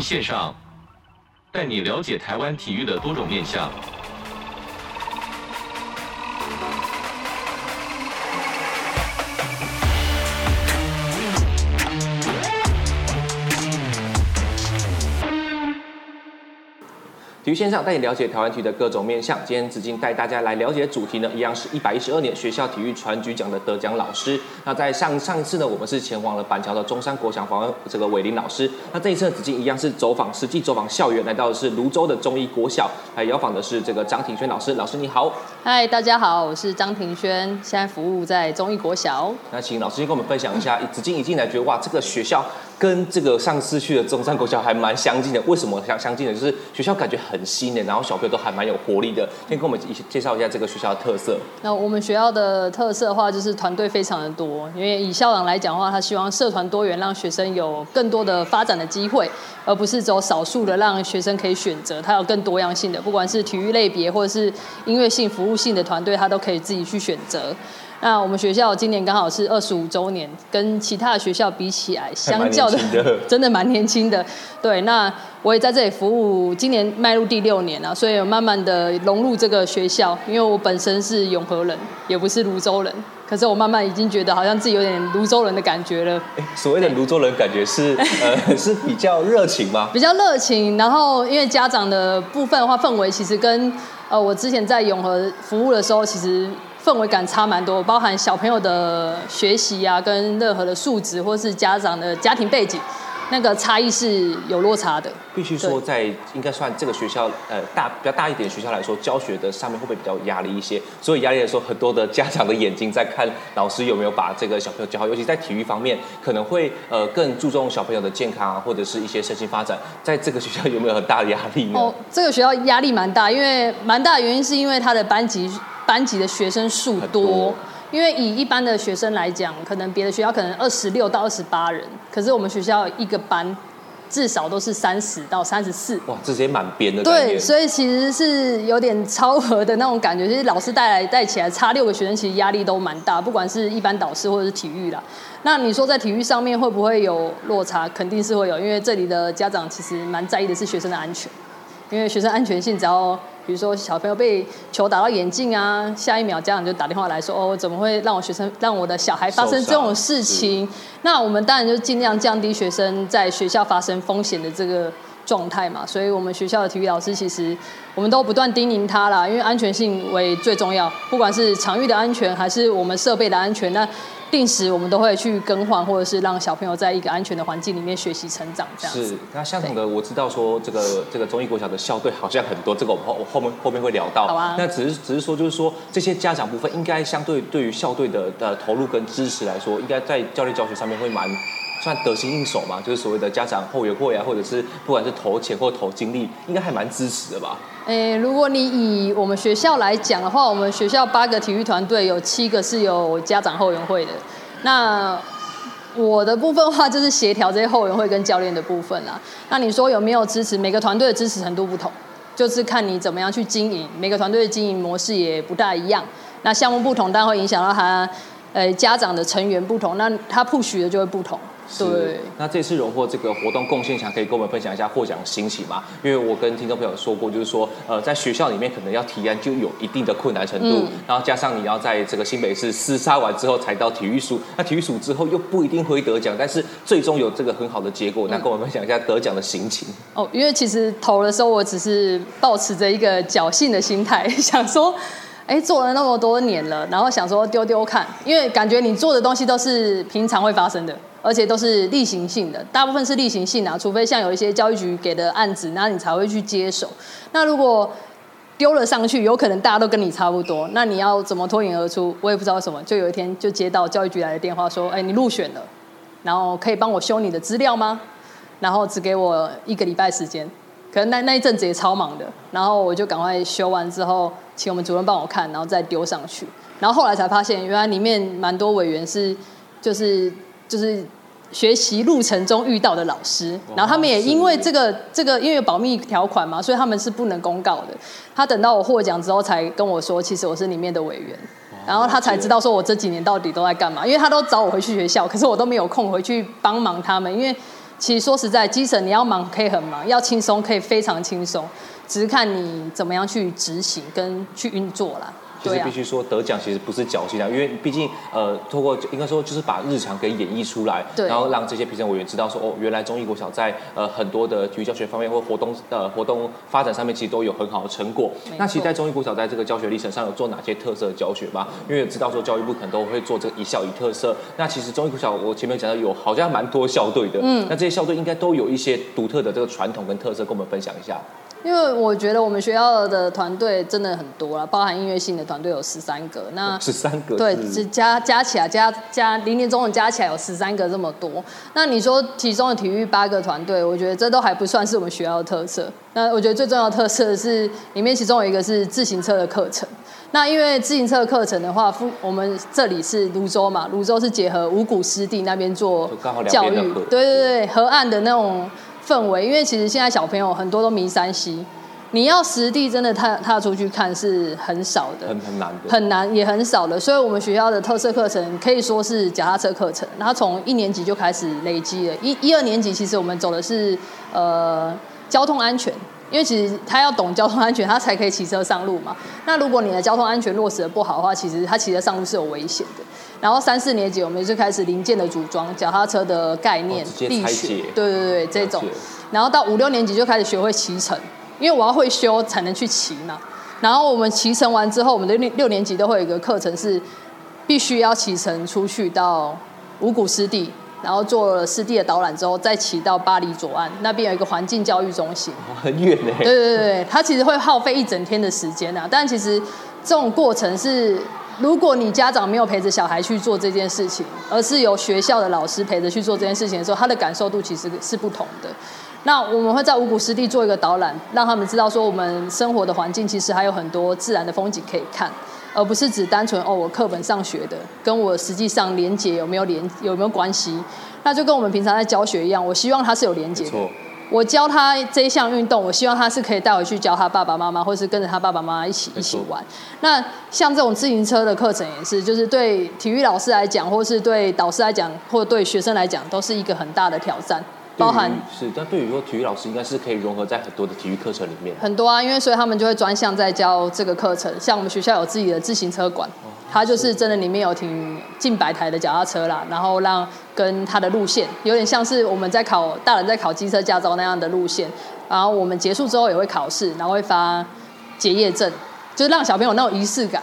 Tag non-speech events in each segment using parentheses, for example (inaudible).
线上，带你了解台湾体育的多种面向。体育线上带你了解台湾体育的各种面向。今天子敬带大家来了解的主题呢，一样是一百一十二年学校体育传局奖的得奖老师。那在上上一次呢，我们是前往了板桥的中山国小访问这个伟林老师。那这一次呢，子敬一样是走访实际走访校园，来到的是泸州的中医国小，来邀访的是这个张庭轩老师。老师你好，嗨，大家好，我是张庭轩，现在服务在中医国小。那请老师先跟我们分享一下，子敬一进来觉得哇，这个学校。跟这个上次去的中山国小还蛮相近的，为什么相相近的？就是学校感觉很新的，然后小朋友都还蛮有活力的。先跟我们一介绍一下这个学校的特色。那我们学校的特色的话，就是团队非常的多。因为以校长来讲的话，他希望社团多元，让学生有更多的发展的机会，而不是只有少数的让学生可以选择。他有更多样性的，不管是体育类别或者是音乐性、服务性的团队，他都可以自己去选择。(laughs) 那我们学校今年刚好是二十五周年，跟其他的学校比起来，相较的，的 (laughs) 真的蛮年轻的。对，那我也在这里服务，今年迈入第六年了，所以有慢慢的融入这个学校。因为我本身是永和人，也不是泸州人，可是我慢慢已经觉得好像自己有点泸州人的感觉了。欸、所谓的泸州人感觉是呃 (laughs) 是比较热情吗？比较热情，然后因为家长的部分的话，氛围其实跟呃我之前在永和服务的时候，其实。氛围感差蛮多，包含小朋友的学习啊，跟任何的素质，或是家长的家庭背景，那个差异是有落差的。必须说，在应该算这个学校，呃，大比较大一点的学校来说，教学的上面会不会比较压力一些？所以压力来说，很多的家长的眼睛在看老师有没有把这个小朋友教好，尤其在体育方面，可能会呃更注重小朋友的健康啊，或者是一些身心发展。在这个学校有没有很大的压力呢？哦，这个学校压力蛮大，因为蛮大的原因是因为他的班级。班级的学生数多，多，因为以一般的学生来讲，可能别的学校可能二十六到二十八人，可是我们学校一个班至少都是三十到三十四。哇，直接满编的。对，所以其实是有点超额的那种感觉。就是老师带来带起来差六个学生，其实压力都蛮大，不管是一般导师或者是体育啦。那你说在体育上面会不会有落差？肯定是会有，因为这里的家长其实蛮在意的是学生的安全，因为学生安全性只要。比如说小朋友被球打到眼镜啊，下一秒家长就打电话来说：“哦，怎么会让我学生让我的小孩发生这种事情？”那我们当然就尽量降低学生在学校发生风险的这个状态嘛。所以我们学校的体育老师其实我们都不断叮咛他啦，因为安全性为最重要，不管是场域的安全还是我们设备的安全，那。定时我们都会去更换，或者是让小朋友在一个安全的环境里面学习成长，这样子。是，那相同的，我知道说这个这个中医国小的校队好像很多，这个我们后后面后面会聊到。好啊。那只是只是说，就是说这些家长部分应该相对对于校队的的投入跟支持来说，应该在教练教学上面会蛮。算得心应手嘛，就是所谓的家长后援会啊，或者是不管是投钱或投精力，应该还蛮支持的吧？诶、如果你以我们学校来讲的话，我们学校八个体育团队有七个是有家长后援会的。那我的部分话，就是协调这些后援会跟教练的部分啊。那你说有没有支持？每个团队的支持程度不同，就是看你怎么样去经营。每个团队的经营模式也不大一样。那项目不同，但会影响到他，呃，家长的成员不同，那他 push 的就会不同。对，那这次荣获这个活动贡献奖，可以跟我们分享一下获奖心情吗？因为我跟听众朋友说过，就是说，呃，在学校里面可能要提案就有一定的困难程度，嗯、然后加上你要在这个新北市厮杀完之后才到体育署，那体育署之后又不一定会得奖，但是最终有这个很好的结果，那跟我们分享一下得奖的心情。哦，因为其实投的时候我只是抱持着一个侥幸的心态，(laughs) 想说。哎，做了那么多年了，然后想说丢丢看，因为感觉你做的东西都是平常会发生的，而且都是例行性的，大部分是例行性的啊，除非像有一些教育局给的案子，那你才会去接手。那如果丢了上去，有可能大家都跟你差不多，那你要怎么脱颖而出？我也不知道什么，就有一天就接到教育局来的电话说，哎，你入选了，然后可以帮我修你的资料吗？然后只给我一个礼拜时间。可能那那一阵子也超忙的，然后我就赶快修完之后，请我们主任帮我看，然后再丢上去。然后后来才发现，原来里面蛮多委员是，就是就是学习路程中遇到的老师，然后他们也因为这个这个因为有保密条款嘛，所以他们是不能公告的。他等到我获奖之后才跟我说，其实我是里面的委员，然后他才知道说我这几年到底都在干嘛，因为他都找我回去学校，可是我都没有空回去帮忙他们，因为。其实说实在，基层你要忙可以很忙，要轻松可以非常轻松，只是看你怎么样去执行跟去运作啦。其实必须说得奖其实不是侥幸啊，因为毕竟呃，透过应该说就是把日常给演绎出来，对然后让这些评审委员知道说哦，原来中艺国小在呃很多的体育教学方面或活动呃活动发展上面其实都有很好的成果。那其实，在中艺国小在这个教学历程上有做哪些特色的教学吗？因为知道说教育部可能都会做这个一校一特色。那其实中艺国小我前面讲到有好像蛮多校队的，嗯，那这些校队应该都有一些独特的这个传统跟特色，跟我们分享一下。因为我觉得我们学校的团队真的很多了，包含音乐性的团队有十三个。那十三个对，只加加起来加加零年中的加起来有十三个这么多。那你说其中的体育八个团队，我觉得这都还不算是我们学校的特色。那我觉得最重要的特色是里面其中有一个是自行车的课程。那因为自行车课程的话，我们这里是泸州嘛，泸州是结合五股湿地那边做教育，对对对，河岸的那种。氛围，因为其实现在小朋友很多都迷山西你要实地真的踏踏出去看是很少的，很很难的，很难也很少的。所以，我们学校的特色课程可以说是脚踏车课程。然后从一年级就开始累积了，一一二年级其实我们走的是呃交通安全，因为其实他要懂交通安全，他才可以骑车上路嘛。那如果你的交通安全落实的不好的话，其实他骑车上路是有危险的。然后三四年级我们就开始零件的组装，脚踏车的概念，力学，对对对，这种。然后到五六年级就开始学会骑乘，因为我要会修才能去骑嘛。然后我们骑乘完之后，我们的六六年级都会有一个课程是必须要骑乘出去到五股湿地，然后做了湿地的导览之后，再骑到巴黎左岸那边有一个环境教育中心，很远呢。对对对，它其实会耗费一整天的时间啊，但其实这种过程是。如果你家长没有陪着小孩去做这件事情，而是由学校的老师陪着去做这件事情的时候，他的感受度其实是不同的。那我们会在五谷湿地做一个导览，让他们知道说我们生活的环境其实还有很多自然的风景可以看，而不是只单纯哦，我课本上学的跟我实际上连结有没有连有没有关系？那就跟我们平常在教学一样，我希望它是有连结的。我教他这一项运动，我希望他是可以带回去教他爸爸妈妈，或是跟着他爸爸妈妈一起一起玩。那像这种自行车的课程也是，就是对体育老师来讲，或是对导师来讲，或对学生来讲，都是一个很大的挑战。包含是，但对于说体育老师应该是可以融合在很多的体育课程里面。很多啊，因为所以他们就会专项在教这个课程。像我们学校有自己的自行车馆。它就是真的，里面有停近百台的脚踏车啦，然后让跟它的路线有点像是我们在考大人在考机车驾照那样的路线，然后我们结束之后也会考试，然后会发结业证，就是让小朋友那种仪式感，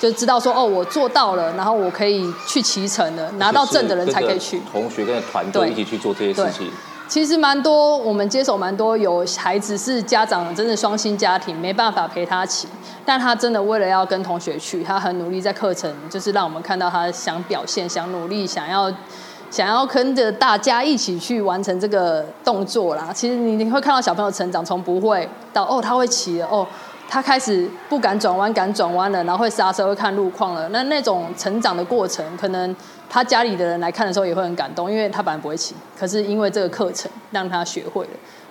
就知道说哦，我做到了，然后我可以去骑乘了，拿到证的人才可以去。同学跟团队一起去做这些事情。其实蛮多，我们接手蛮多有孩子是家长真的双薪家庭，没办法陪他骑，但他真的为了要跟同学去，他很努力在课程，就是让我们看到他想表现、想努力、想要想要跟着大家一起去完成这个动作啦。其实你你会看到小朋友成长，从不会到哦他会骑了，哦他开始不敢转弯，敢转弯了，然后会刹车，会看路况了。那那种成长的过程，可能。他家里的人来看的时候也会很感动，因为他本来不会骑，可是因为这个课程让他学会了。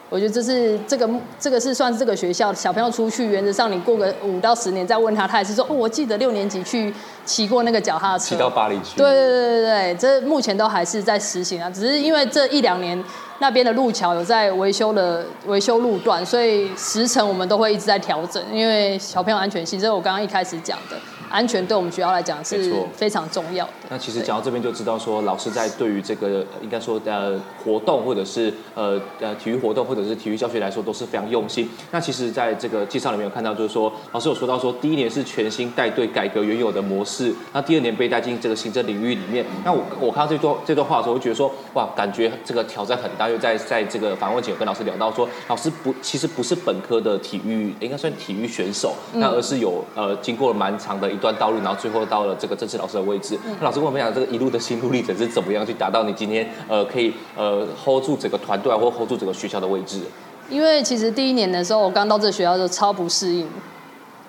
我觉得这是这个这个是算是这个学校小朋友出去，原则上你过个五到十年再问他，他也是说哦，我记得六年级去骑过那个脚踏车，骑到巴黎去。对对对对对，这目前都还是在实行啊，只是因为这一两年那边的路桥有在维修的维修路段，所以时程我们都会一直在调整，因为小朋友安全性，这是我刚刚一开始讲的。安全对我们学校来讲是非常重要的。那其实讲到这边就知道说，老师在对于这个应该说呃活动或者是呃呃体育活动或者是体育教学来说都是非常用心。那其实在这个介绍里面有看到，就是说老师有说到说，第一年是全新带队改革原有的模式，那第二年被带进这个行政领域里面。那我我看到这段这段话的时候，我觉得说哇，感觉这个挑战很大。又在在这个访问前有跟老师聊到说，老师不其实不是本科的体育，应该算体育选手，那而是有呃经过了蛮长的一段道路，然后最后到了这个正式老师的位置。那老师跟我们讲，这个一路的心路历程是怎么样去达到你今天呃可以呃 hold 住整个团队啊，或 hold 住整个学校的位置？因为其实第一年的时候，我刚到这个学校就超不适应，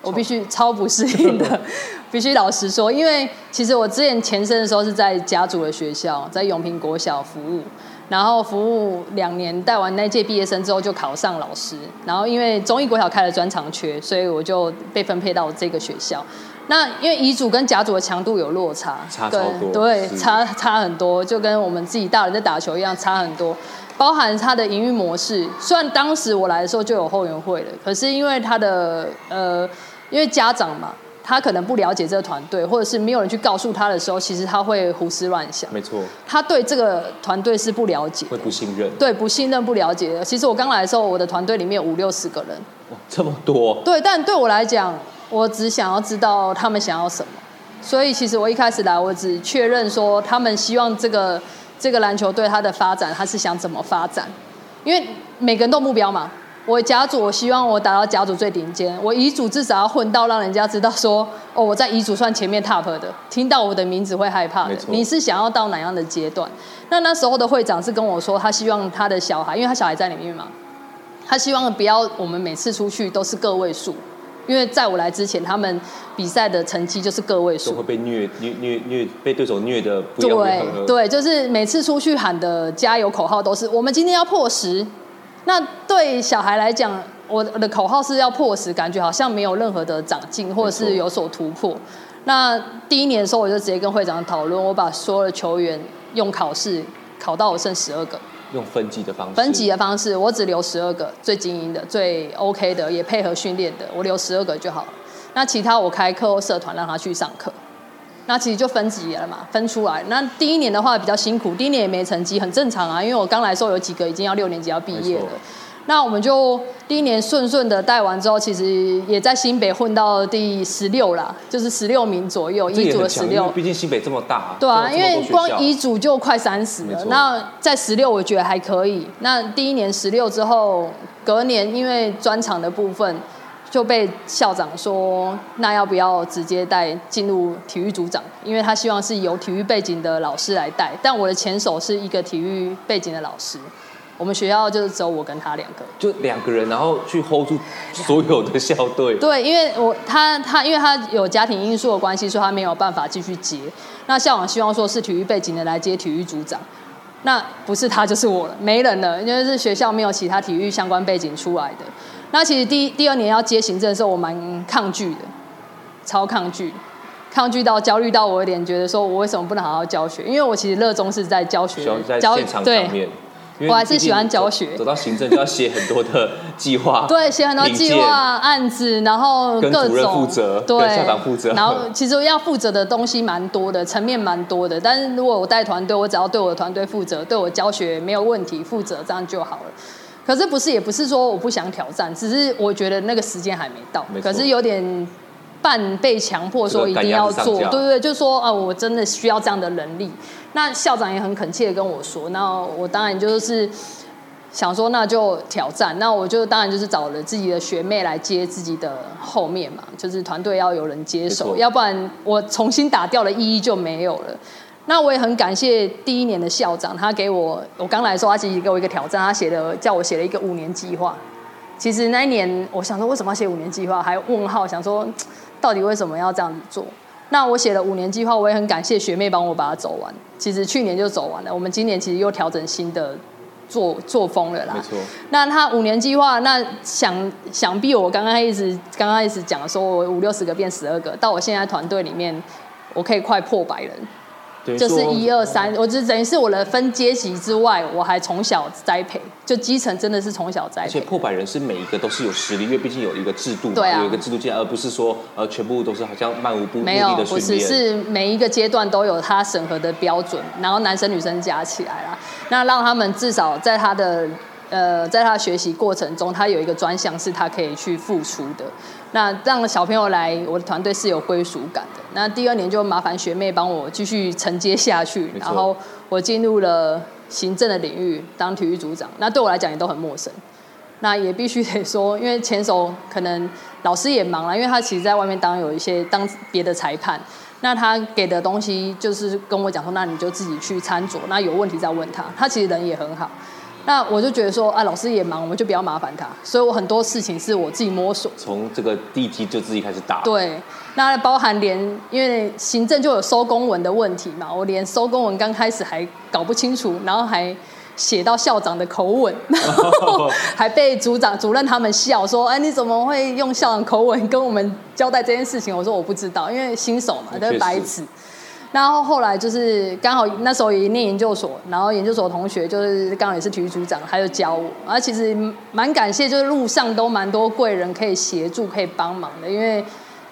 我必须超不适应的，(laughs) 必须老实说，因为其实我之前前身的时候是在家族的学校，在永平国小服务。然后服务两年，带完那届毕业生之后就考上老师。然后因为中义国小开了专长缺，所以我就被分配到这个学校。那因为乙组跟甲组的强度有落差，差超多，对，差差很多，就跟我们自己大人在打球一样，差很多。包含他的营运模式，虽然当时我来的时候就有后援会了，可是因为他的呃，因为家长嘛，他可能不了解这个团队，或者是没有人去告诉他的时候，其实他会胡思乱想。没错，他对这个团队是不了解，会不信任。对，不信任、不了解的。其实我刚来的时候，我的团队里面有五六十个人，哇，这么多。对，但对我来讲，我只想要知道他们想要什么，所以其实我一开始来，我只确认说他们希望这个。这个篮球队他的发展，他是想怎么发展？因为每个人都目标嘛。我甲组，我希望我打到甲组最顶尖；我乙组至少要混到让人家知道说，哦，我在乙组算前面 top 的，听到我的名字会害怕的。你是想要到哪样的阶段？那那时候的会长是跟我说，他希望他的小孩，因为他小孩在里面嘛，他希望不要我们每次出去都是个位数。因为在我来之前，他们比赛的成绩就是个位数，都会被虐虐虐虐，被对手虐的不要不对对，就是每次出去喊的加油口号都是我们今天要破十。那对小孩来讲，我的口号是要破十，感觉好像没有任何的长进或者是有所突破。那第一年的时候，我就直接跟会长讨论，我把所有的球员用考试考到我剩十二个。用分级的方式，分级的方式，我只留十二个最精英的、最 OK 的，也配合训练的，我留十二个就好了。那其他我开课后社团让他去上课。那其实就分级了嘛，分出来。那第一年的话比较辛苦，第一年也没成绩，很正常啊，因为我刚来的时候有几个已经要六年级要毕业了。那我们就第一年顺顺的带完之后，其实也在新北混到第十六啦，就是十六名左右，一组的十六。毕竟新北这么大啊。对啊，因为光一组就快三十了。那在十六，我觉得还可以。那第一年十六之后，隔年因为专场的部分就被校长说，那要不要直接带进入体育组长？因为他希望是有体育背景的老师来带，但我的前手是一个体育背景的老师。我们学校就是只有我跟他两个，就两个人，然后去 hold 住所有的校队。对，因为我他他，因为他有家庭因素的关系，所以他没有办法继续接。那校长希望说是体育背景的来接体育组长，那不是他就是我了，没人了，因为是学校没有其他体育相关背景出来的。那其实第第二年要接行政的时候，我蛮抗拒的，超抗拒，抗拒到焦虑到我有点觉得说，我为什么不能好好教学？因为我其实热衷是在教学，教现场上面。我还是喜欢教学，走到行政就要写很多的计划，(laughs) 对，写很多计划案子，然后各种跟主任负责，对，校长负责，然后其实要负责的东西蛮多的，层面蛮多的。但是如果我带团队，我只要对我的团队负责，对我教学没有问题，负责这样就好了。可是不是，也不是说我不想挑战，只是我觉得那个时间还没到，可是有点。半被强迫说一定要做，对对对，就说啊，我真的需要这样的能力。那校长也很恳切的跟我说，那我当然就是想说，那就挑战。那我就当然就是找了自己的学妹来接自己的后面嘛，就是团队要有人接手，要不然我重新打掉的意义就没有了。那我也很感谢第一年的校长，他给我，我刚来的时候，他其实给我一个挑战，他写的叫我写了一个五年计划。其实那一年，我想说为什么要写五年计划，还问号，想说。到底为什么要这样子做？那我写了五年计划，我也很感谢学妹帮我把它走完。其实去年就走完了，我们今年其实又调整新的作作风了啦。没错。那他五年计划，那想想必我刚刚一直刚刚一直讲说，我五六十个变十二个，到我现在团队里面，我可以快破百人。就是一二三，我就等于是我的分阶级之外，我还从小栽培，就基层真的是从小栽培。而且破百人是每一个都是有实力，因为毕竟有一个制度，对啊，有一个制度进来，而不是说呃全部都是好像漫无目的。没有，不是，是每一个阶段都有他审核的标准，然后男生女生加起来啦，那让他们至少在他的呃在他学习过程中，他有一个专项是他可以去付出的。那让小朋友来我的团队是有归属感的。那第二年就麻烦学妹帮我继续承接下去，然后我进入了行政的领域当体育组长。那对我来讲也都很陌生。那也必须得说，因为前手可能老师也忙了，因为他其实在外面当有一些当别的裁判。那他给的东西就是跟我讲说，那你就自己去参酌，那有问题再问他。他其实人也很好。那我就觉得说，啊，老师也忙，我们就不要麻烦他。所以我很多事情是我自己摸索。从这个地基就自己开始打。对，那包含连因为行政就有收公文的问题嘛，我连收公文刚开始还搞不清楚，然后还写到校长的口吻，然 (laughs) 后 (laughs) 还被组长、主任他们笑说：“哎，你怎么会用校长口吻跟我们交代这件事情？”我说：“我不知道，因为新手嘛，都是白纸。”然后后来就是刚好那时候也念研究所，然后研究所同学就是刚好也是体育组长，他就教我。而其实蛮感谢，就是路上都蛮多贵人可以协助、可以帮忙的，因为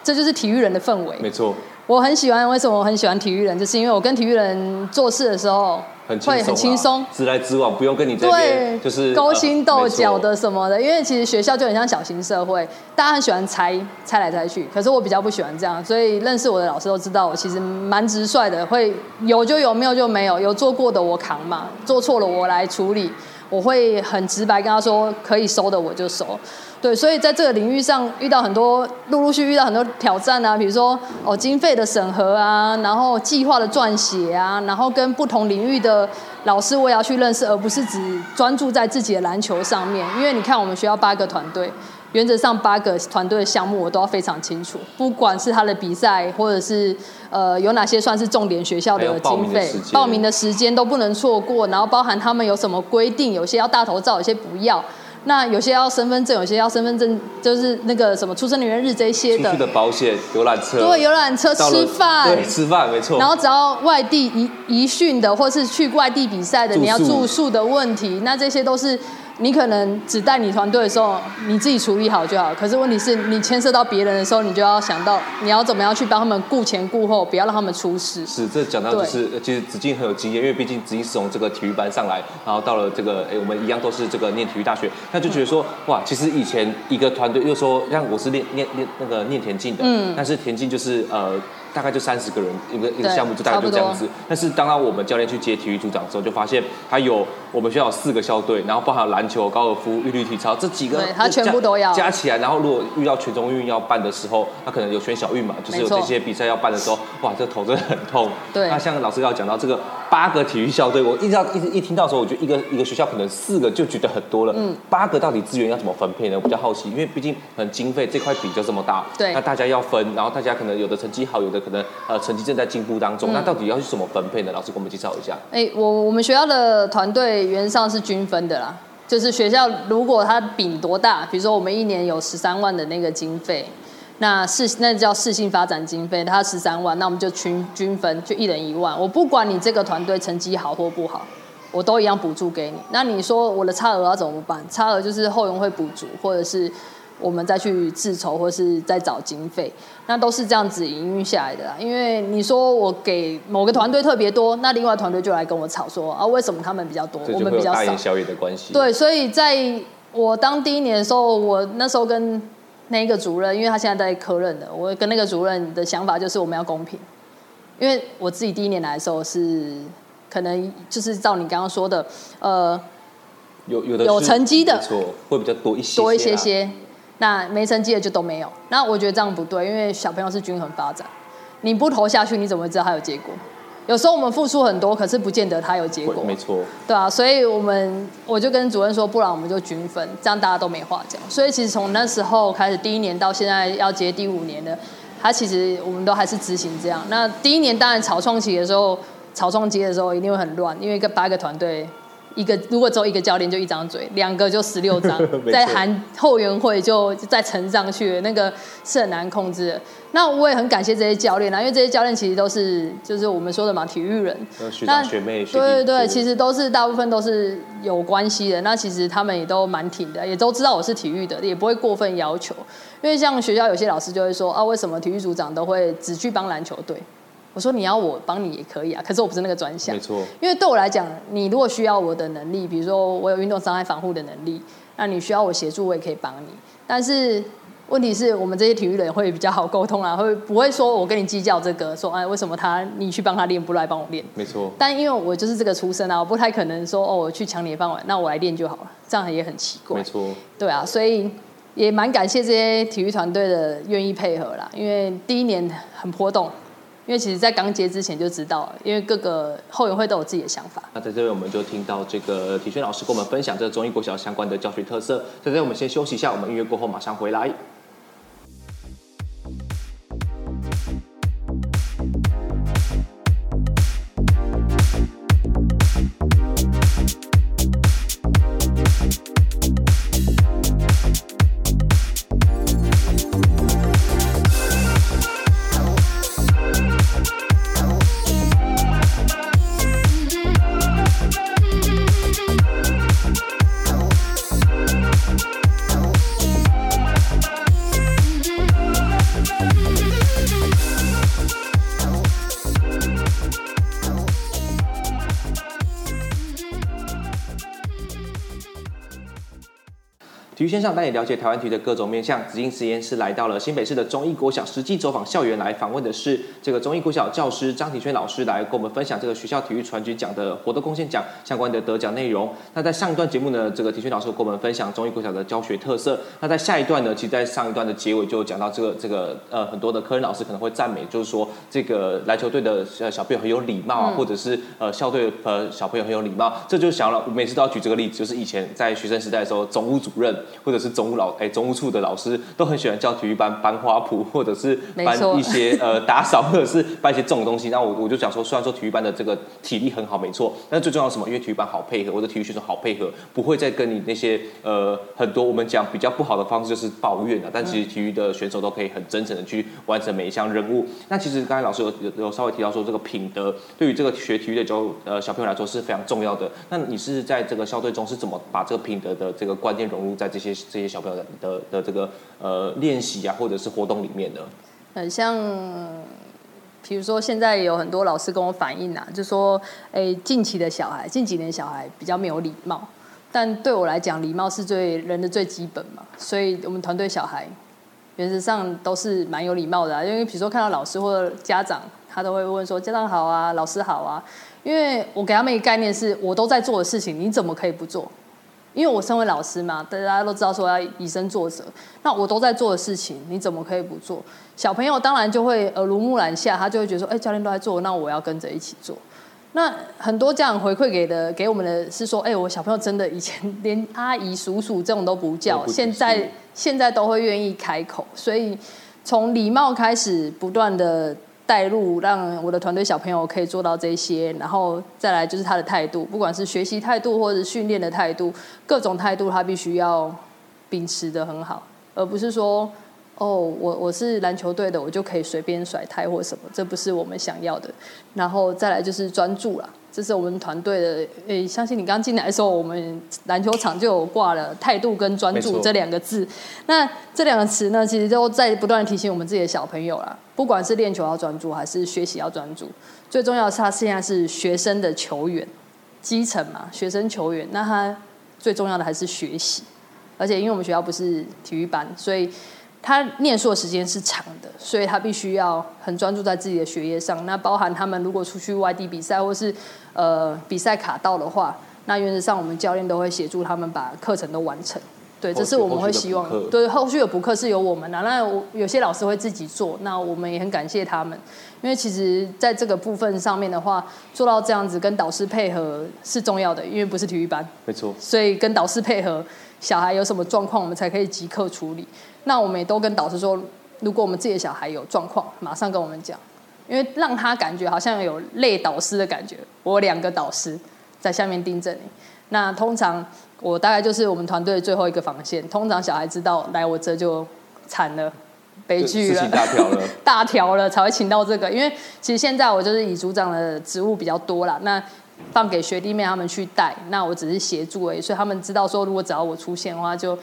这就是体育人的氛围。没错，我很喜欢。为什么我很喜欢体育人？就是因为我跟体育人做事的时候。会很轻松，直来直往，不用跟你这边就是勾心斗角的什么的。因为其实学校就很像小型社会，大家很喜欢猜猜来猜去。可是我比较不喜欢这样，所以认识我的老师都知道我其实蛮直率的，会有就有，没有就没有。有做过的我扛嘛，做错了我来处理。我会很直白跟他说，可以收的我就收。对，所以在这个领域上遇到很多，陆陆续续遇到很多挑战啊，比如说哦经费的审核啊，然后计划的撰写啊，然后跟不同领域的老师我也要去认识，而不是只专注在自己的篮球上面。因为你看我们学校八个团队，原则上八个团队的项目我都要非常清楚，不管是他的比赛或者是呃有哪些算是重点学校的经费，报名的时间都不能错过，然后包含他们有什么规定，有些要大头照，有些不要。那有些要身份证，有些要身份证，就是那个什么出生年月日这些的。出去的保险、游览车。对，游览车吃饭。对，吃饭没错。然后只要外地移移训的，或是去外地比赛的，你要住宿的问题，那这些都是。你可能只带你团队的时候，你自己处理好就好。可是问题是你牵涉到别人的时候，你就要想到你要怎么样去帮他们顾前顾后，不要让他们出事。是，这讲到就是，其实子靖很有经验，因为毕竟子靖是从这个体育班上来，然后到了这个，哎，我们一样都是这个念体育大学，他就觉得说，嗯、哇，其实以前一个团队，又说像我是练练练那个念田径的，嗯，但是田径就是呃。大概就三十个人一个一个项目，就大概就这样子。但是当当我们教练去接体育组长的时候，就发现他有我们学校有四个校队，然后包含篮球、高尔夫、韵律体操这几个，对，他全部都要加起来。然后如果遇到全中运要办的时候，他可能有选小运嘛，就是有这些比赛要办的时候，哇，这头真的很痛。对。那像老师要讲到这个八个体育校队，我一直到一直一听到的时候，我觉得一个一个学校可能四个就觉得很多了。嗯。八个到底资源要怎么分配呢？我比较好奇，因为毕竟可能经费这块比就这么大。对。那大家要分，然后大家可能有的成绩好，有的可能呃成绩。正在进步当中，那到底要去怎么分配呢？老师给我们介绍一下。哎、欸，我我们学校的团队原则上是均分的啦，就是学校如果它饼多大，比如说我们一年有十三万的那个经费，那是那叫适性发展经费，它十三万，那我们就均均分，就一人一万。我不管你这个团队成绩好或不好，我都一样补助给你。那你说我的差额要怎么办？差额就是后援会补助，或者是。我们再去自筹，或是再找经费，那都是这样子营运下来的啦。因为你说我给某个团队特别多，那另外团队就来跟我吵说啊，为什么他们比较多，我们比较少？大小眼的关系。对，所以在我当第一年的时候，我那时候跟那个主任，因为他现在在科任的，我跟那个主任的想法就是我们要公平。因为我自己第一年来的时候是可能就是照你刚刚说的，呃，有有的有成绩的，错，会比较多一些，多一些些。那没成绩的就都没有，那我觉得这样不对，因为小朋友是均衡发展，你不投下去，你怎么会知道他有结果？有时候我们付出很多，可是不见得他有结果。没错。对啊，所以我们我就跟主任说，不然我们就均分，这样大家都没话讲。所以其实从那时候开始，第一年到现在要接第五年的，他其实我们都还是执行这样。那第一年当然草创期的时候，草创期的时候一定会很乱，因为一个八个团队。一个如果只有一个教练就一张嘴，两个就十六张，(laughs) 错再含后援会就再乘上去，那个是很难控制的。那我也很感谢这些教练啊，因为这些教练其实都是就是我们说的嘛，体育人，学长学妹，对对对，其实都是大部分都是有关系的。那其实他们也都蛮挺的，也都知道我是体育的，也不会过分要求。因为像学校有些老师就会说啊，为什么体育组长都会只去帮篮球队？我说你要我帮你也可以啊，可是我不是那个专项。没错。因为对我来讲，你如果需要我的能力，比如说我有运动伤害防护的能力，那你需要我协助，我也可以帮你。但是问题是我们这些体育人会比较好沟通啊，会不会说我跟你计较这个？说哎，为什么他你去帮他练，不来帮我练？没错。但因为我就是这个出身啊，我不太可能说哦，我去抢你的饭碗，那我来练就好了，这样也很奇怪。没错。对啊，所以也蛮感谢这些体育团队的愿意配合啦，因为第一年很波动。因为其实，在刚接之前就知道，因为各个后援会都有自己的想法。那在这边，我们就听到这个体轩老师跟我们分享这个中医国小相关的教学特色。在这，我们先休息一下，我们音乐过后马上回来。先上带你了解台湾体育的各种面向。子敬时间是来到了新北市的中义国小，实际走访校园来访问的是这个中义国小教师张庭轩老师，来跟我们分享这个学校体育传举奖的活动贡献奖相关的得奖内容。那在上一段节目呢，这个庭轩老师跟我们分享中义国小的教学特色。那在下一段呢，其实，在上一段的结尾就讲到这个这个呃很多的科任老师可能会赞美，就是说这个篮球队的呃小朋友很有礼貌啊，或者是呃校队呃小朋友很有礼貌。这就想了，我每次都要举这个例子，就是以前在学生时代的时候，总务主任。或者是总务老哎，总务处的老师都很喜欢叫体育班搬花圃，或者是搬一些呃打扫，或者是搬一些重的东西。那我我就讲说，虽然说体育班的这个体力很好，没错，但是最重要是什么？因为体育班好配合，我的体育选手好配合，不会再跟你那些呃很多我们讲比较不好的方式，就是抱怨了。但其实体育的选手都可以很真诚的去完成每一项任务。那其实刚才老师有有有稍微提到说，这个品德对于这个学体育的教呃小朋友来说是非常重要的。那你是在这个校队中是怎么把这个品德的这个观念融入在这些？这些小朋友的的这个呃练习啊，或者是活动里面的，很像，比如说现在有很多老师跟我反映啊，就说，哎，近期的小孩，近几年小孩比较没有礼貌，但对我来讲，礼貌是最人的最基本嘛，所以我们团队小孩原则上都是蛮有礼貌的啊，因为比如说看到老师或者家长，他都会问说家长好啊，老师好啊，因为我给他们一个概念是，我都在做的事情，你怎么可以不做？因为我身为老师嘛，大家都知道说要以身作则。那我都在做的事情，你怎么可以不做？小朋友当然就会耳濡目染下，他就会觉得说，哎，教练都在做，那我要跟着一起做。那很多家长回馈给的给我们的是说，哎，我小朋友真的以前连阿姨、叔叔这种都不叫，不现在现在都会愿意开口。所以从礼貌开始，不断的。带入，让我的团队小朋友可以做到这些，然后再来就是他的态度，不管是学习态度或者训练的态度，各种态度他必须要秉持得很好，而不是说，哦，我我是篮球队的，我就可以随便甩胎或什么，这不是我们想要的。然后再来就是专注啦。这是我们团队的，诶，相信你刚进来的时候，我们篮球场就有挂了“态度”跟“专注”这两个字。那这两个词呢，其实都在不断的提醒我们自己的小朋友啦，不管是练球要专注，还是学习要专注，最重要的是他现在是学生的球员，基层嘛，学生球员，那他最重要的还是学习。而且因为我们学校不是体育班，所以。他念书的时间是长的，所以他必须要很专注在自己的学业上。那包含他们如果出去外地比赛，或是呃比赛卡到的话，那原则上我们教练都会协助他们把课程都完成。对，这是我们会希望。对，后续的补课是由我们的。那有些老师会自己做，那我们也很感谢他们，因为其实在这个部分上面的话，做到这样子跟导师配合是重要的，因为不是体育班。没错。所以跟导师配合，小孩有什么状况，我们才可以即刻处理。那我们也都跟导师说，如果我们自己的小孩有状况，马上跟我们讲，因为让他感觉好像有累导师的感觉。我两个导师在下面盯着你。那通常我大概就是我们团队的最后一个防线。通常小孩知道来我这就惨了，悲剧了，大条了，大条了才会请到这个。因为其实现在我就是以组长的职务比较多啦，那放给学弟妹他们去带，那我只是协助而已。所以他们知道说，如果只要我出现的话，就。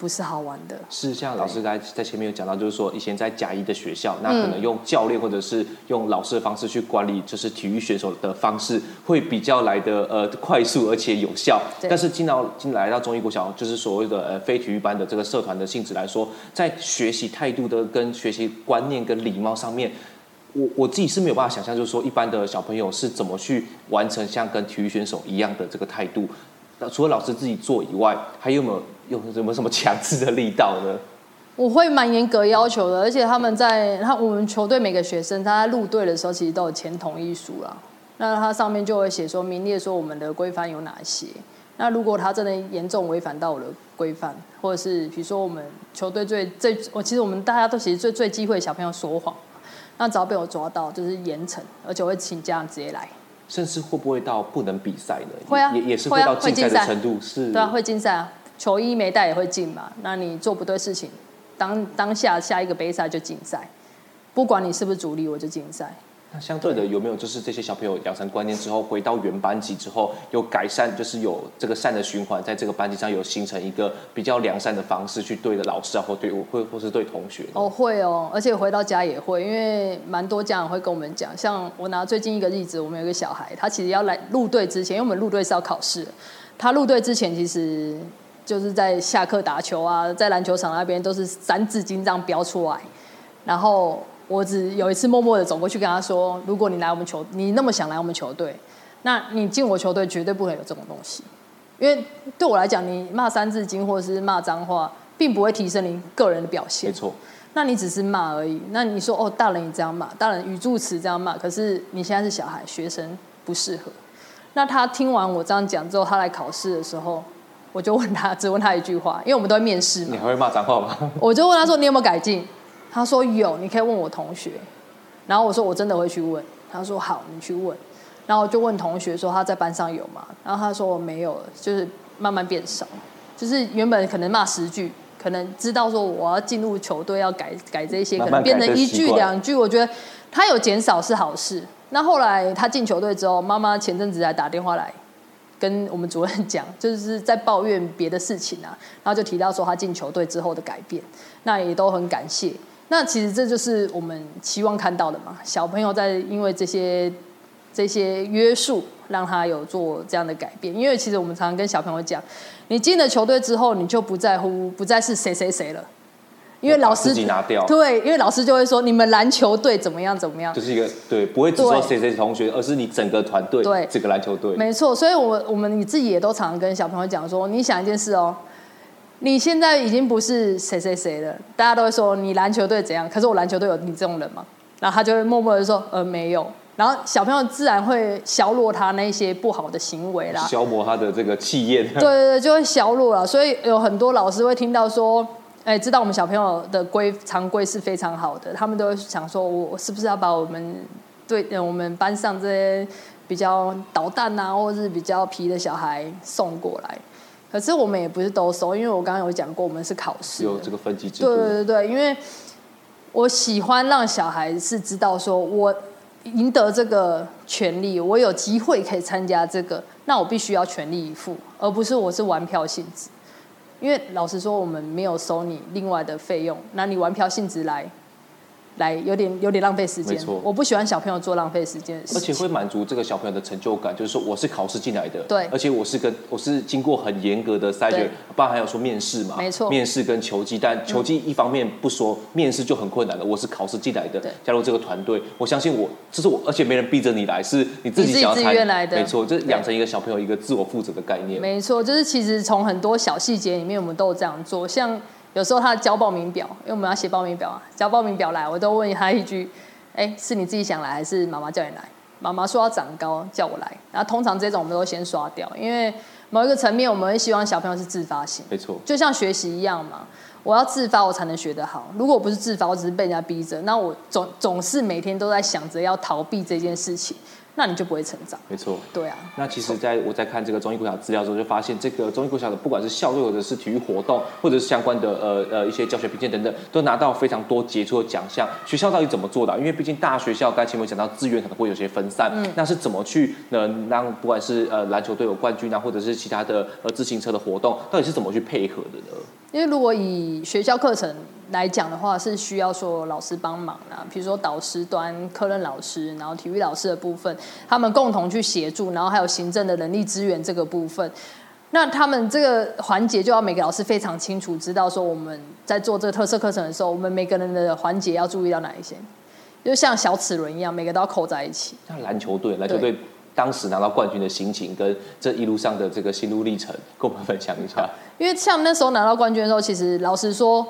不是好玩的，是像老师在在前面有讲到，就是说以前在甲一的学校，那可能用教练或者是用老师的方式去管理，就是体育选手的方式会比较来的呃快速而且有效。但是进到进来到中医国小，就是所谓的呃非体育班的这个社团的性质来说，在学习态度的跟学习观念跟礼貌上面，我我自己是没有办法想象，就是说一般的小朋友是怎么去完成像跟体育选手一样的这个态度。那除了老师自己做以外，还有没有？有什么什么强制的力道呢？我会蛮严格要求的，而且他们在他我们球队每个学生他在入队的时候，其实都有签同意书啦。那他上面就会写说明列说我们的规范有哪些。那如果他真的严重违反到我的规范，或者是比如说我们球队最最我其实我们大家都其实最最忌讳小朋友说谎，那只要被我抓到就是严惩，而且我会请家长直接来。甚至会不会到不能比赛呢？会啊，也也是会到禁赛的程度。是，对啊，会禁赛啊。球衣没带也会进嘛？那你做不对事情，当当下下一个杯赛就禁赛，不管你是不是主力，我就禁赛。那相对的有没有就是这些小朋友养成观念之后，回到原班级之后有改善，就是有这个善的循环，在这个班级上有形成一个比较良善的方式去对的老师啊，或对我，或或是对同学？哦，会哦，而且回到家也会，因为蛮多家长会跟我们讲，像我拿最近一个例子，我们有个小孩，他其实要来入队之前，因为我们入队是要考试，他入队之前其实。就是在下课打球啊，在篮球场那边都是三字经这样标出来。然后我只有一次默默的走过去跟他说：“如果你来我们球，你那么想来我们球队，那你进我球队绝对不会有这种东西。因为对我来讲，你骂三字经或者是骂脏话，并不会提升你个人的表现。没错。那你只是骂而已。那你说哦，大人你这样骂，大人语助词这样骂，可是你现在是小孩，学生不适合。那他听完我这样讲之后，他来考试的时候。”我就问他，只问他一句话，因为我们都会面试嘛。你还会骂脏话吗？(laughs) 我就问他说：“你有没有改进？”他说：“有。”你可以问我同学。然后我说：“我真的会去问。”他说：“好，你去问。”然后我就问同学说：“他在班上有吗？”然后他说：“我没有了，就是慢慢变少。就是原本可能骂十句，可能知道说我要进入球队要改改这些，可能变成一句两句。我觉得他有减少是好事。那后来他进球队之后，妈妈前阵子还打电话来。跟我们主任讲，(laughs) 就是在抱怨别的事情啊，然后就提到说他进球队之后的改变，那也都很感谢。那其实这就是我们期望看到的嘛，小朋友在因为这些这些约束，让他有做这样的改变。因为其实我们常常跟小朋友讲，你进了球队之后，你就不在乎，不再是谁谁谁了。因为老师自己拿掉，对，因为老师就会说你们篮球队怎么样怎么样，就是一个对，不会只说谁谁同学，而是你整个团队，对，整个篮球队，没错。所以，我我们你自己也都常常跟小朋友讲说，你想一件事哦，你现在已经不是谁谁谁了，大家都会说你篮球队怎样，可是我篮球队有你这种人吗？然后他就会默默的说，呃，没有。然后小朋友自然会消弱他那些不好的行为啦，消磨他的这个气焰，对对对，就会消弱了。所以有很多老师会听到说。哎，知道我们小朋友的规常规是非常好的，他们都想说，我是不是要把我们对我们班上这些比较捣蛋啊，或者是比较皮的小孩送过来？可是我们也不是都收，因为我刚刚有讲过，我们是考试，有这个分级制度。对对对，因为我喜欢让小孩是知道说，我赢得这个权利，我有机会可以参加这个，那我必须要全力以赴，而不是我是玩票性质。因为老实说，我们没有收你另外的费用，拿你玩票性质来。来有点有点浪费时间，没错，我不喜欢小朋友做浪费时间。的事情，而且会满足这个小朋友的成就感，就是说我是考试进来的，对，而且我是跟我是经过很严格的筛选，包含还有说面试嘛，没错，面试跟球技，但球技一方面不说，嗯、面试就很困难了。我是考试进来的，加入这个团队，我相信我这是我，而且没人逼着你来，是你自己想要参与。来的，没错，就是养成一个小朋友一个自我负责的概念，没错，就是其实从很多小细节里面，我们都有这样做，像。有时候他交报名表，因为我们要写报名表啊，交报名表来，我都问他一句：“哎，是你自己想来，还是妈妈叫你来？”妈妈说要长高，叫我来。然后通常这种我们都先刷掉，因为某一个层面，我们会希望小朋友是自发性，没错，就像学习一样嘛。我要自发，我才能学得好。如果不是自发，我只是被人家逼着，那我总总是每天都在想着要逃避这件事情。那你就不会成长。没错，对啊。那其实，在我在看这个中医国小资料之后，就发现这个中医国小的不管是校队或者是体育活动，或者是相关的呃呃一些教学评鉴等等，都拿到非常多杰出的奖项。学校到底怎么做的？因为毕竟大学校刚才前面讲到资源可能会有些分散，嗯，那是怎么去能让不管是呃篮球队有冠军啊，或者是其他的呃自行车的活动，到底是怎么去配合的呢？因为如果以学校课程来讲的话，是需要说老师帮忙啦，比如说导师端、科任老师，然后体育老师的部分，他们共同去协助，然后还有行政的人力资源这个部分。那他们这个环节就要每个老师非常清楚知道说我们在做这个特色课程的时候，我们每个人的环节要注意到哪一些，就像小齿轮一样，每个都要扣在一起。像篮球队，篮球队当时拿到冠军的心情，跟这一路上的这个心路历程，跟我们分享一下。因为像那时候拿到冠军的时候，其实老实说。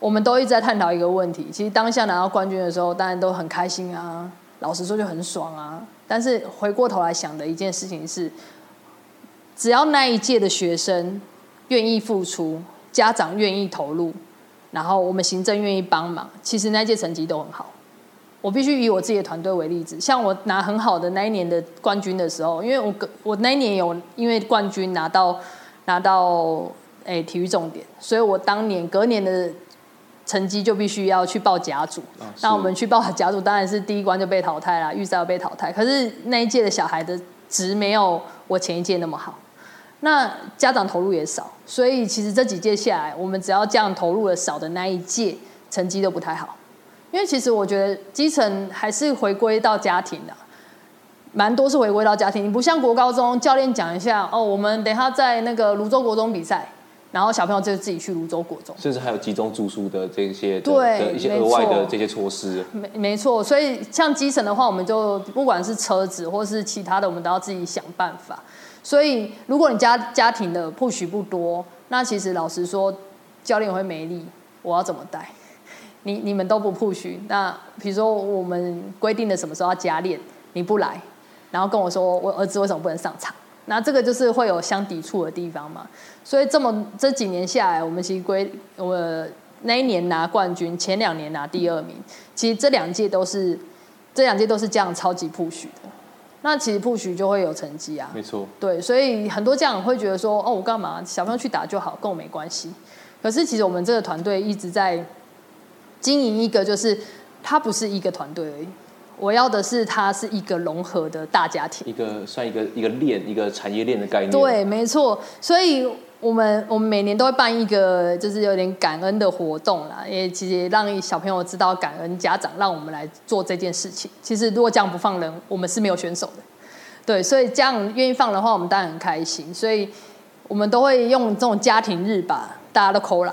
我们都一直在探讨一个问题，其实当下拿到冠军的时候，当然都很开心啊，老实说就很爽啊。但是回过头来想的一件事情是，只要那一届的学生愿意付出，家长愿意投入，然后我们行政愿意帮忙，其实那届成绩都很好。我必须以我自己的团队为例子，像我拿很好的那一年的冠军的时候，因为我我那一年有因为冠军拿到拿到诶体育重点，所以我当年隔年的。成绩就必须要去报甲组，啊、那我们去报甲组，当然是第一关就被淘汰了，预赛要被淘汰。可是那一届的小孩的值没有我前一届那么好，那家长投入也少，所以其实这几届下来，我们只要这样投入的少的那一届，成绩都不太好。因为其实我觉得基层还是回归到家庭的，蛮多是回归到家庭。你不像国高中教练讲一下哦，我们等一下在那个泸州国中比赛。然后小朋友就自己去泸州国中，甚至还有集中住宿的这些的对的一些额外的这些措施。没没错，所以像基层的话，我们就不管是车子或是其他的，我们都要自己想办法。所以如果你家家庭的 push 不多，那其实老实说，教练会没力，我要怎么带？(laughs) 你你们都不 push，那比如说我们规定的什么时候要加练，你不来，然后跟我说我儿子为什么不能上场？那这个就是会有相抵触的地方嘛。所以这么这几年下来，我们其实归我那一年拿冠军，前两年拿第二名，其实这两届都是这两届都是这样超级 push 的。那其实 push 就会有成绩啊。没错。对，所以很多家长会觉得说，哦，我干嘛小朋友去打就好，跟我没关系。可是其实我们这个团队一直在经营一个，就是它不是一个团队而已。我要的是，它是一个融合的大家庭，一个算一个一个链，一个产业链的概念。对，没错。所以我们我们每年都会办一个，就是有点感恩的活动啦，也其实让小朋友知道感恩家长，让我们来做这件事情。其实如果这样不放人，我们是没有选手的。对，所以这样愿意放的话，我们当然很开心。所以我们都会用这种家庭日吧大家都 call 来。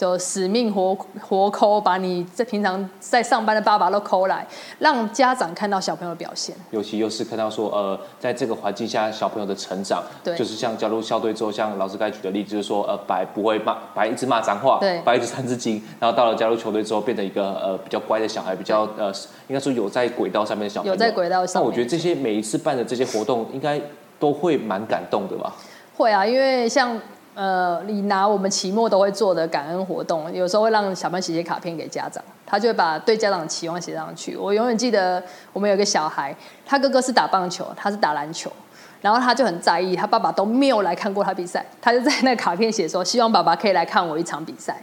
就死命活活抠，把你在平常在上班的爸爸都抠来，让家长看到小朋友的表现。尤其又是看到说，呃，在这个环境下小朋友的成长，对，就是像加入校队之后，像老师刚才举的例子，就是说，呃，白不会骂，白一直骂脏话，对，白一直三字经，然后到了加入球队之后，变成一个呃比较乖的小孩，比较呃应该说有在轨道上面的小朋友。有在轨道上。那我觉得这些每一次办的这些活动，应该都会蛮感动的吧？会啊，因为像。呃，你拿我们期末都会做的感恩活动，有时候会让小朋友写写卡片给家长，他就会把对家长的期望写上去。我永远记得我们有个小孩，他哥哥是打棒球，他是打篮球，然后他就很在意，他爸爸都没有来看过他比赛，他就在那卡片写说，希望爸爸可以来看我一场比赛。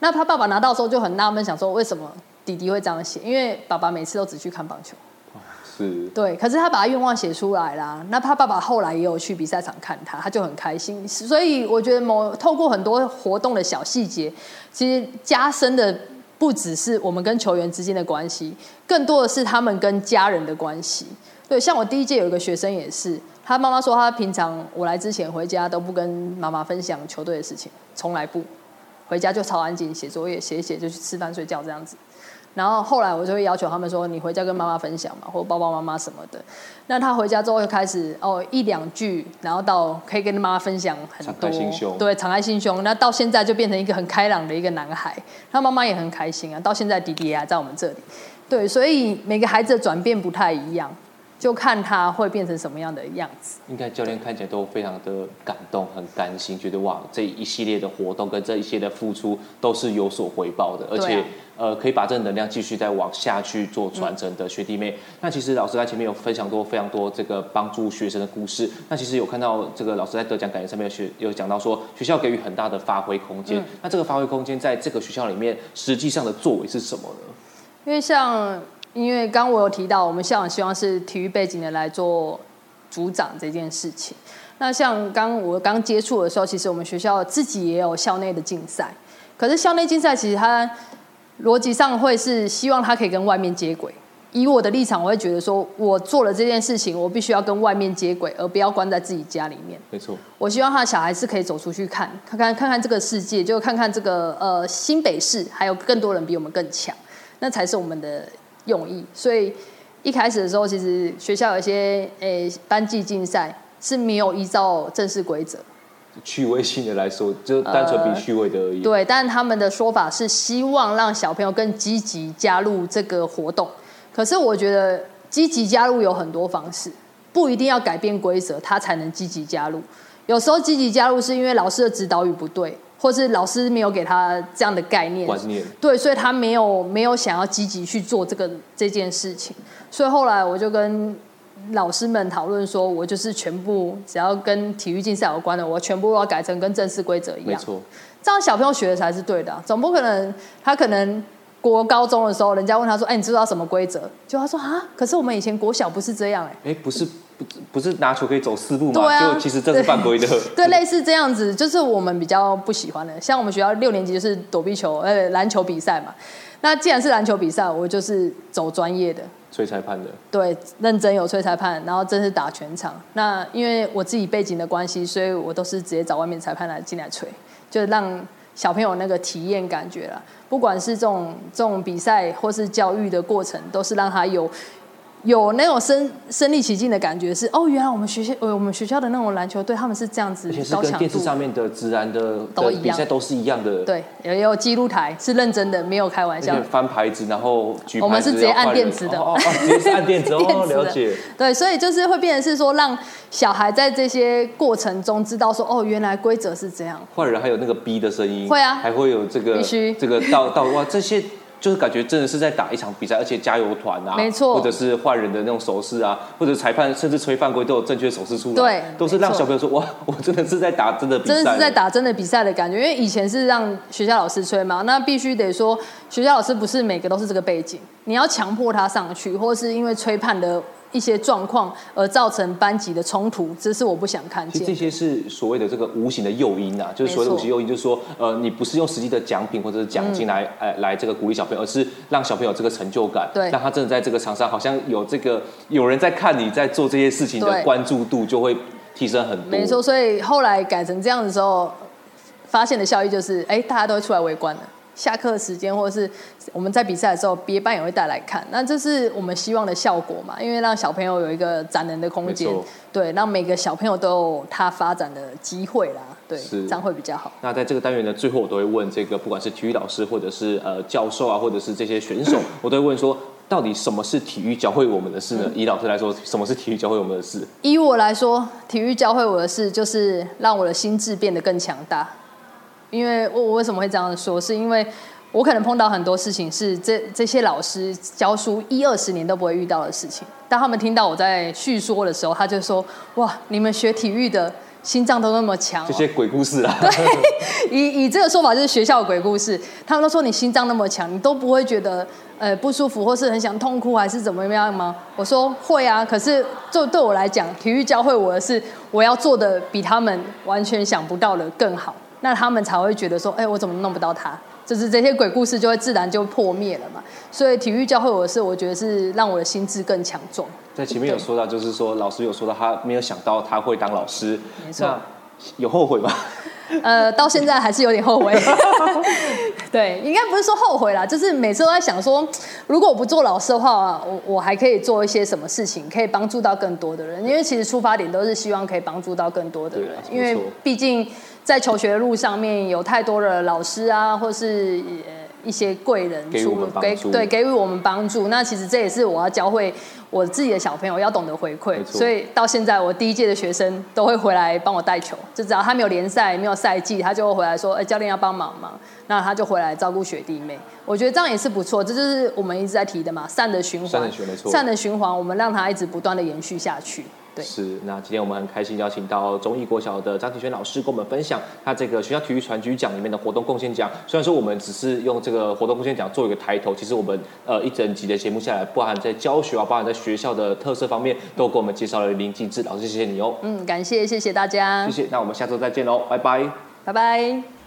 那他爸爸拿到的时候就很纳闷，想说为什么弟弟会这样写？因为爸爸每次都只去看棒球。对，可是他把他愿望写出来啦。那他爸爸后来也有去比赛场看他，他就很开心。所以我觉得某透过很多活动的小细节，其实加深的不只是我们跟球员之间的关系，更多的是他们跟家人的关系。对，像我第一届有一个学生也是，他妈妈说他平常我来之前回家都不跟妈妈分享球队的事情，从来不回家就超安静写作业，写一写就去吃饭睡觉这样子。然后后来我就会要求他们说：“你回家跟妈妈分享嘛，或爸爸妈妈什么的。”那他回家之后就开始哦一两句，然后到可以跟妈妈分享很多，敞开心胸，对，敞开心胸。那到现在就变成一个很开朗的一个男孩，他妈妈也很开心啊。到现在弟弟也还在我们这里，对，所以每个孩子的转变不太一样。就看他会变成什么样的样子。应该教练看起来都非常的感动，很甘心，觉得哇，这一系列的活动跟这一系列的付出都是有所回报的，而且、啊、呃，可以把这个能量继续再往下去做传承的学弟妹。嗯、那其实老师在前面有分享过非常多这个帮助学生的故事。那其实有看到这个老师在得奖感言上面有学有讲到说，学校给予很大的发挥空间。嗯、那这个发挥空间在这个学校里面，实际上的作为是什么呢？因为像。因为刚我有提到，我们校长希望是体育背景的来做组长这件事情。那像刚我刚接触的时候，其实我们学校自己也有校内的竞赛。可是校内竞赛其实它逻辑上会是希望它可以跟外面接轨。以我的立场，我会觉得说，我做了这件事情，我必须要跟外面接轨，而不要关在自己家里面。没错。我希望他的小孩是可以走出去看，看看看看这个世界，就看看这个呃新北市还有更多人比我们更强，那才是我们的。用意，所以一开始的时候，其实学校有一些诶、欸、班级竞赛是没有依照正式规则，趣味性的来说，就单纯比趣味的而已。呃、对，但他们的说法是希望让小朋友更积极加入这个活动。可是我觉得积极加入有很多方式，不一定要改变规则，他才能积极加入。有时候积极加入是因为老师的指导语不对。或是老师没有给他这样的概念，观念，对，所以他没有没有想要积极去做这个这件事情，所以后来我就跟老师们讨论说，我就是全部只要跟体育竞赛有关的，我全部要改成跟正式规则一样，没错，这样小朋友学的才是对的啊，总不可能他可能。国高中的时候，人家问他说：“哎，你知道什么规则？”就他说：“啊，可是我们以前国小不是这样哎。”哎，不是，不不是拿球可以走四步吗？对啊，就其实这是犯规的。(laughs) 对，类似这样子，就是我们比较不喜欢的。像我们学校六年级就是躲避球，呃，篮球比赛嘛。那既然是篮球比赛，我就是走专业的，吹裁判的，对，认真有吹裁判，然后真是打全场。那因为我自己背景的关系，所以我都是直接找外面裁判来进来吹，就让小朋友那个体验感觉啦。不管是这种这种比赛或是教育的过程，都是让他有。有那种身身临其境的感觉是，是哦，原来我们学校，呃，我们学校的那种篮球队，他们是这样子，而且是跟电视上面的自然的都一样，比赛都是一样的。对，也有记录台，是认真的，没有开玩笑。翻牌子，然后举牌子，我们是直接按电子的，哦，哦，哦，直接是按电子，(laughs) 哦，了解。对，所以就是会变成是说，让小孩在这些过程中知道说，哦，原来规则是这样。坏人还有那个逼的声音，会啊，还会有这个，必须这个到到哇这些。就是感觉真的是在打一场比赛，而且加油团啊，没错，或者是坏人的那种手势啊，或者裁判甚至吹犯规都有正确手势出来，对，都是让小朋友说哇，(laughs) 我真的是在打真的比赛，真的是在打真的比赛的感觉。因为以前是让学校老师吹嘛，那必须得说学校老师不是每个都是这个背景，你要强迫他上去，或是因为吹判的。一些状况而造成班级的冲突，这是我不想看见。这些是所谓的这个无形的诱因啊，就是所谓的无形诱因，就是说，呃，你不是用实际的奖品或者是奖金来，呃、嗯，来这个鼓励小朋友，而是让小朋友这个成就感，对，让他真的在这个场上好像有这个有人在看你在做这些事情的关注度就会提升很多。没错，所以后来改成这样的时候，发现的效益就是，哎，大家都会出来围观了。下课时间，或者是我们在比赛的时候，别班也会带来看。那这是我们希望的效果嘛？因为让小朋友有一个展能的空间，对，让每个小朋友都有他发展的机会啦。对，是这样会比较好。那在这个单元的最后，我都会问这个，不管是体育老师，或者是呃教授啊，或者是这些选手，(laughs) 我都会问说，到底什么是体育教会我们的事呢？嗯、以老师来说，什么是体育教会我们的事？以我来说，体育教会我的事，就是让我的心智变得更强大。因为我我为什么会这样说？是因为我可能碰到很多事情，是这这些老师教书一二十年都不会遇到的事情。当他们听到我在叙说的时候，他就说：“哇，你们学体育的心脏都那么强哦。”这些鬼故事啊。(laughs) 对，以以这个说法就是学校的鬼故事。他们都说你心脏那么强，你都不会觉得呃不舒服，或是很想痛哭，还是怎么样吗？我说会啊。可是就对我来讲，体育教会我的是我要做的比他们完全想不到的更好。那他们才会觉得说，哎，我怎么弄不到他？就是这些鬼故事就会自然就破灭了嘛。所以体育教会我的事，我觉得是让我的心智更强壮。在前面有说到，就是说老师有说到他没有想到他会当老师，没错。有后悔吗？(laughs) 呃，到现在还是有点后悔。(laughs) 对，应该不是说后悔啦，就是每次都在想说，如果我不做老师的话，我我还可以做一些什么事情，可以帮助到更多的人。因为其实出发点都是希望可以帮助到更多的人，因为毕竟。在求学的路上面，有太多的老师啊，或是一些贵人出给对给予我们帮助。那其实这也是我要教会我自己的小朋友要懂得回馈。所以到现在，我第一届的学生都会回来帮我带球，就只要他没有联赛、没有赛季，他就会回来说：“哎，教练要帮忙吗？”那他就回来照顾学弟妹。我觉得这样也是不错，这就是我们一直在提的嘛，善的循环，善的循环，善的循环，我们让它一直不断的延续下去。对，是，那今天我们很开心邀请到中义国小的张庭轩老师跟我们分享他这个学校体育传局奖里面的活动贡献奖。虽然说我们只是用这个活动贡献奖做一个抬头，其实我们呃一整集的节目下来，包含在教学啊，包含在学校的特色方面，都给我们介绍了林静志老师，谢谢你哦。嗯，感谢谢谢大家，谢谢。那我们下周再见喽，拜拜，拜拜。